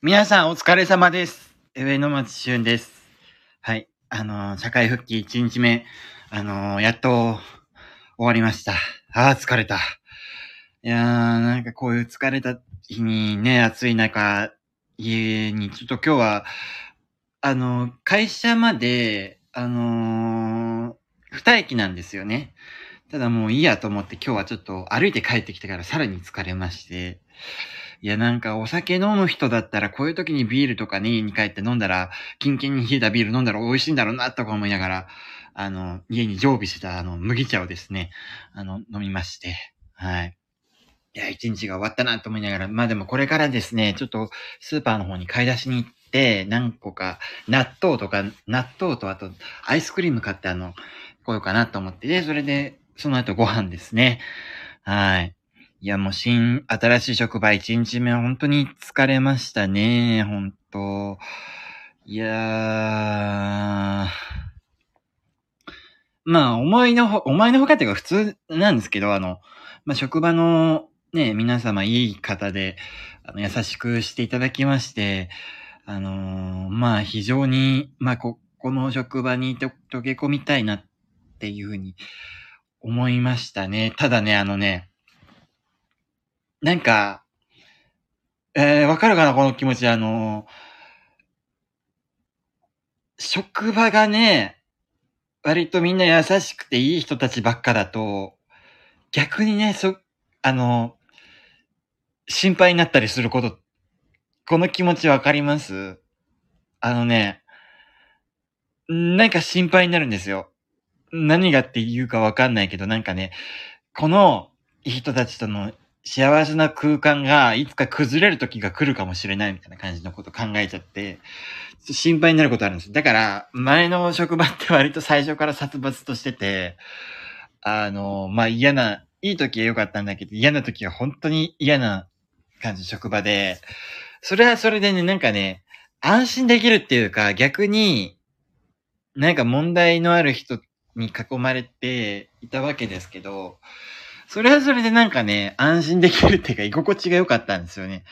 皆さんお疲れ様です。上野町俊です。はい。あのー社会復帰1日目、あのーやっと終わりました。ああ、疲れた。いやー、なんかこういう疲れた日にね、暑い中、家に、ちょっと今日は、あのー会社まで、あのー二駅なんですよね。ただもういいやと思って今日はちょっと歩いて帰ってきてからさらに疲れまして、いや、なんかお酒飲む人だったら、こういう時にビールとかね、家に帰って飲んだら、キンキンに冷えたビール飲んだら美味しいんだろうな、とか思いながら、あの、家に常備してた、あの、麦茶をですね、あの、飲みまして、はい。いや、一日が終わったな、と思いながら、まあでもこれからですね、ちょっと、スーパーの方に買い出しに行って、何個か、納豆とか、納豆とあと、アイスクリーム買って、あの、来ようかなと思って、で、それで、その後ご飯ですね。はい。いや、もう新、新しい職場1日目本当に疲れましたね。本当いやー。まあ、思いのほ、思いのほかっていうか普通なんですけど、あの、まあ、職場のね、皆様いい方で、あの、優しくしていただきまして、あのーまあ、非常に、まあ、こ、この職場にと溶け込みたいなっていうふうに思いましたね。ただね、あのね、なんか、えー、わかるかなこの気持ち。あの、職場がね、割とみんな優しくていい人たちばっかだと、逆にね、そ、あの、心配になったりすること、この気持ちわかります？あのね、なんか心配になるんですよ。何がって言うかわかんないけど、なんかね、この人たちとの幸せな空間がいつか崩れる時が来るかもしれないみたいな感じのこと考えちゃって、心配になることあるんです。だから、前の職場って割と最初から殺伐としてて、あの、まあ、嫌な、いい時は良かったんだけど、嫌な時は本当に嫌な感じの職場で、それはそれでね、なんかね、安心できるっていうか、逆に、なんか問題のある人に囲まれていたわけですけど、それはそれでなんかね、安心できるっていうか、居心地が良かったんですよね。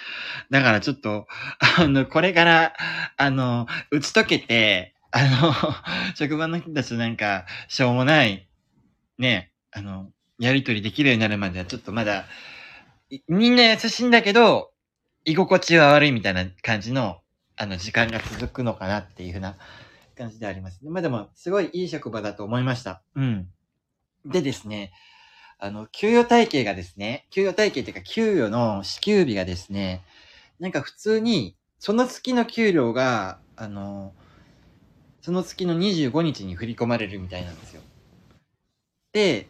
だからちょっと、あの、これから、あの、打ち解けて、あの、職場の人たちなんか、しょうもない、ね、あの、やりとりできるようになるまではちょっとまだ、みんな優しいんだけど、居心地は悪いみたいな感じの、あの、時間が続くのかなっていうふうな感じであります。まあでも、すごいいい職場だと思いました。うん。でですね、あの、給与体系がですね、給与体系っていうか、給与の支給日がですね、なんか普通に、その月の給料が、あの、その月の25日に振り込まれるみたいなんですよ。で、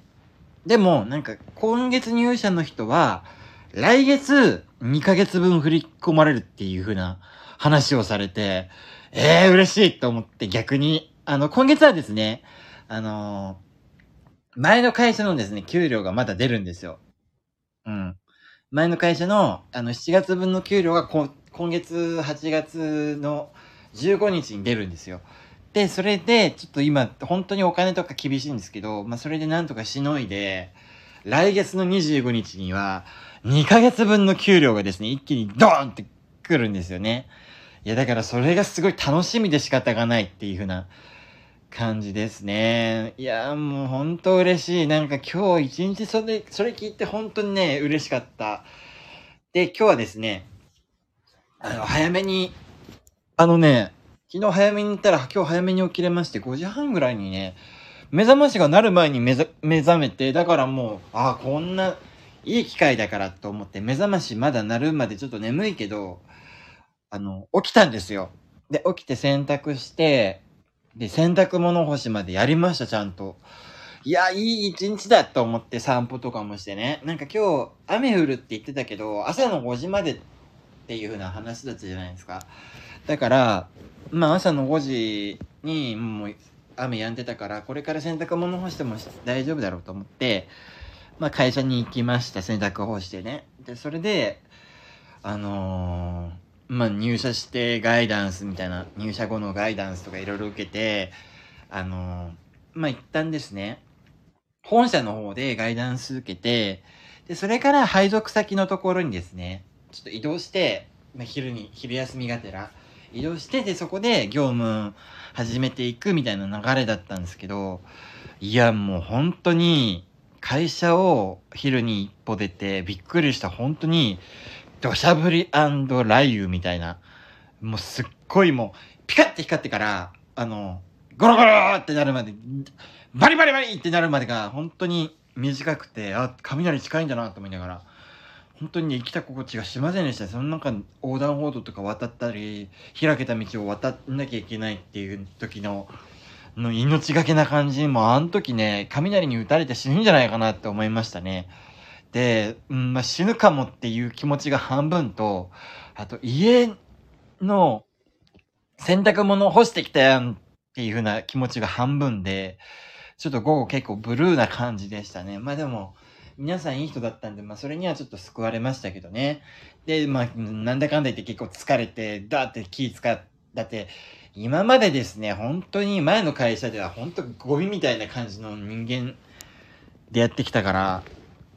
でも、なんか、今月入社の人は、来月2ヶ月分振り込まれるっていう風な話をされて、ええー、嬉しいと思って逆に、あの、今月はですね、あの前の会社のですね、給料がまだ出るんですよ。うん。前の会社の、あの、7月分の給料がこ今月8月の15日に出るんですよ。で、それで、ちょっと今、本当にお金とか厳しいんですけど、まあ、それでなんとかしのいで、来月の25日には、2ヶ月分の給料がですね、一気にドーンって来るんですよね。いや、だからそれがすごい楽しみで仕方がないっていう風な感じですね。いや、もう本当嬉しい。なんか今日一日それ、それ聞いて本当にね、嬉しかった。で、今日はですね、あの、早めに、あのね、昨日早めに行ったら今日早めに起きれまして、5時半ぐらいにね、目覚ましが鳴る前に目覚めて、だからもう、ああ、こんないい機会だからと思って、目覚ましまだ鳴るまでちょっと眠いけど、あの、起きたんですよ。で、起きて洗濯して、で、洗濯物干しまでやりました、ちゃんと。いや、いい一日だと思って散歩とかもしてね。なんか今日、雨降るって言ってたけど、朝の5時までっていう風な話だったじゃないですか。だから、まあ朝の5時にもう雨止んでたから、これから洗濯物干しても大丈夫だろうと思って、まあ会社に行きました、洗濯干してね。で、それで、あのーまあ入社してガイダンスみたいな、入社後のガイダンスとかいろいろ受けて、あのまあ一旦ですね、本社の方でガイダンス受けて、で、それから配属先のところにですね、ちょっと移動して、まあ、昼に、昼休みがてら移動して、で、そこで業務始めていくみたいな流れだったんですけど、いや、もう本当に、会社を昼に一歩出てびっくりした。本当に土砂降り雷雨みたいなもうすっごいもうピカッて光ってからあのゴロゴロってなるまでバリバリバリってなるまでが本当に短くてあ雷近いんだなと思いながら本当に、ね、生きた心地がしませんでしたその中横断歩道とか渡ったり開けた道を渡んなきゃいけないっていう時のの命がけな感じもあの時ね、雷に打たれて死ぬんじゃないかなって思いましたね。で、うんまあ、死ぬかもっていう気持ちが半分と、あと家の洗濯物干してきたやんっていう風な気持ちが半分で、ちょっと午後結構ブルーな感じでしたね。まあでも、皆さんいい人だったんで、まあそれにはちょっと救われましたけどね。で、まあ、なんだかんだ言って結構疲れて、だって気使っ、だって、今までですね、本当に前の会社では本当ゴミみたいな感じの人間でやってきたから、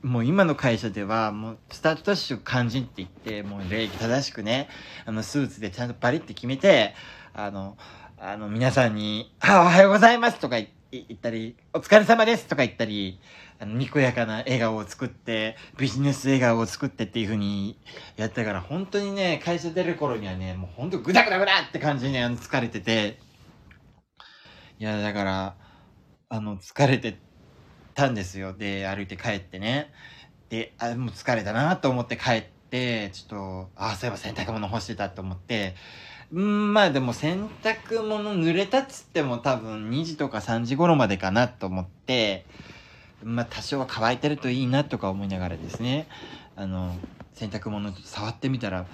もう今の会社では、もうスタートダッシュ肝心って言って、もう礼儀正しくね、あの、スーツでちゃんとバリって決めて、あの、あの、皆さんに、あ、おはようございますとか言ったり、お疲れ様ですとか言ったり、あの、にこやかな笑顔を作って、ビジネス笑顔を作ってっていう風にやったから、本当にね、会社出る頃にはね、もう本当グダグダグダって感じに、ね、あの疲れてて、いや、だから、あの、疲れてたんですよ。で、歩いて帰ってね。で、あ、もう疲れたなと思って帰って、ちょっと、あ、そういえば洗濯物干してたと思って、うん、まあでも洗濯物濡れたっつっても多分2時とか3時頃までかなと思って、まあ多少は乾いてるといいなとか思いながらですね、あの、洗濯物触ってみたら、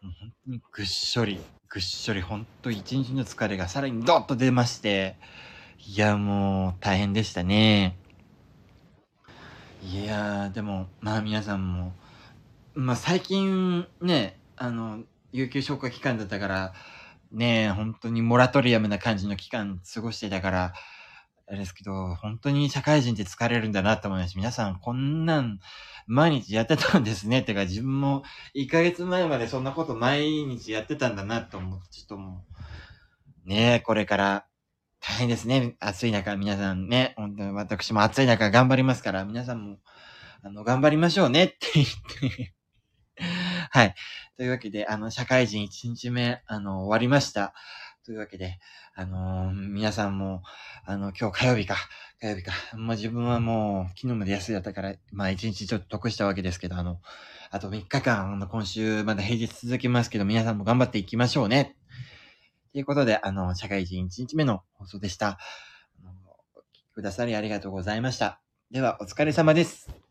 本当にぐっしょり、ぐっしょり、本当一日の疲れがさらにドッと出まして、いや、もう大変でしたね。いやでも、まあ皆さんも、まあ最近ね、あの、有給消化期間だったから、ね本当にモラトリアムな感じの期間過ごしてたから、あれですけど、本当に社会人って疲れるんだなと思います。皆さん、こんなん毎日やってたんですね。てか、自分も1ヶ月前までそんなこと毎日やってたんだなと思って、ちょっともう、ね、これから大変ですね。暑い中、皆さんね、本当に私も暑い中頑張りますから、皆さんも、あの、頑張りましょうねって言って はい。というわけで、あの、社会人1日目、あの、終わりました。というわけで、あのー、皆さんも、あの、今日火曜日か、火曜日か。まあ、自分はもう、昨日まで休みだったから、まあ、一日ちょっと得したわけですけど、あの、あと3日間、あの、今週まだ平日続きますけど、皆さんも頑張っていきましょうね。ということで、あの、社会人1日目の放送でした。あのお聞きくださりありがとうございました。では、お疲れ様です。